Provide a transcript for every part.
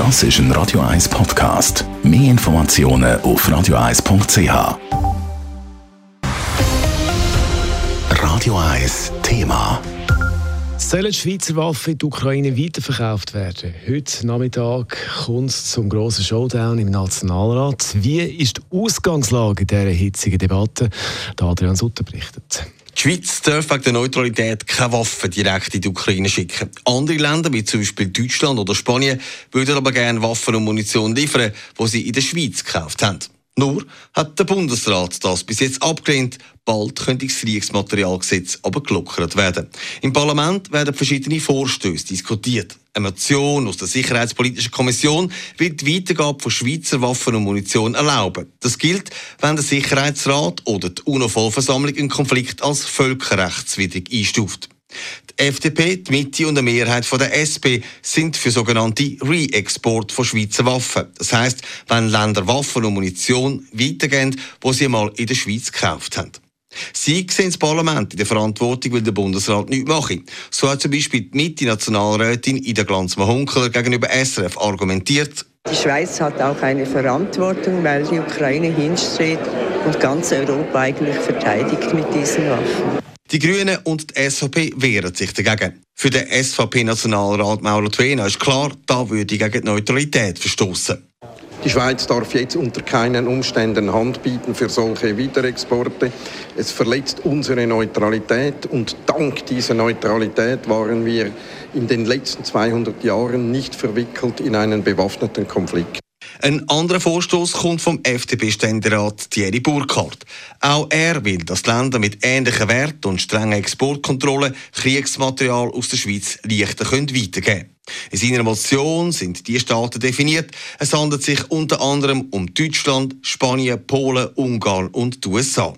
Das ist ein Radio 1 Podcast. Mehr Informationen auf radio1.ch. Radio 1 Thema. Sollen Schweizer Waffen in die Ukraine weiterverkauft werden? Heute Nachmittag kommt es zum grossen Showdown im Nationalrat. Wie ist die Ausgangslage dieser hitzigen Debatte? Adrian Sutter berichtet. Die Schweiz darf wegen der Neutralität keine Waffen direkt in die Ukraine schicken. Andere Länder, wie zum Beispiel Deutschland oder Spanien, würden aber gerne Waffen und Munition liefern, die sie in der Schweiz gekauft haben. Nur hat der Bundesrat das bis jetzt abgelehnt. Bald könnte das Kriegsmaterialgesetz aber gelockert werden. Im Parlament werden verschiedene Vorstöße diskutiert. Eine Motion aus der Sicherheitspolitischen Kommission will die Weitergabe von Schweizer Waffen und Munition erlauben. Das gilt, wenn der Sicherheitsrat oder die UNO-Vollversammlung einen Konflikt als völkerrechtswidrig einstuft. Die FDP, die Mitte und eine Mehrheit von der SP sind für sogenannte Re-Export von Schweizer Waffen. Das heißt, wenn Länder Waffen und Munition weitergeben, die sie mal in der Schweiz gekauft haben. Sie sehen das Parlament in der Verantwortung, weil der Bundesrat nichts mache. So hat zum Beispiel die Mitte-Nationalrätin Ida Glanzmann-Hunkeler gegenüber SRF argumentiert. Die Schweiz hat auch eine Verantwortung, weil die Ukraine hinsteht und ganz Europa eigentlich verteidigt mit diesen Waffen. Die Grünen und die SVP wehren sich dagegen. Für den SVP-Nationalrat Mauro Twena ist klar, da würde gegen die Neutralität verstoßen. Die Schweiz darf jetzt unter keinen Umständen Hand bieten für solche Wiederexporte. Es verletzt unsere Neutralität und dank dieser Neutralität waren wir in den letzten 200 Jahren nicht verwickelt in einen bewaffneten Konflikt. Ein anderer Vorstoß kommt vom FDP-Ständerat Thierry Burkhardt. Auch er will, dass Länder mit ähnlichen Werten und strengen Exportkontrollen Kriegsmaterial aus der Schweiz leichter weitergeben können. In seiner Motion sind die Staaten definiert. Es handelt sich unter anderem um Deutschland, Spanien, Polen, Ungarn und die USA.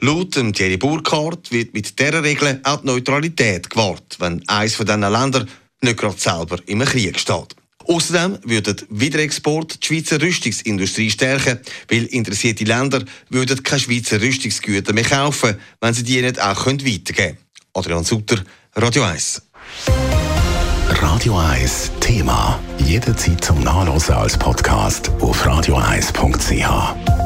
Laut Thierry Burkhardt wird mit dieser Regel auch die Neutralität gewahrt, wenn eines von diesen Ländern nicht gerade selber im Krieg steht. Außerdem würden Wiederexport die Schweizer Rüstungsindustrie stärken, weil interessierte Länder würden keine Schweizer Rüstungsgüter mehr kaufen, wenn sie die nicht auch weitergeben können. Adrian Sutter, Radio 1. Radio 1 Thema. Jederzeit zum Nachlesen als Podcast auf radio1.ch.